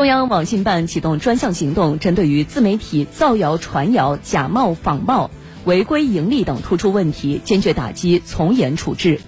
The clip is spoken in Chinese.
中央网信办启动专项行动针对于自媒体造谣传谣假冒仿冒违规盈利等突出问题坚决打击从严处置。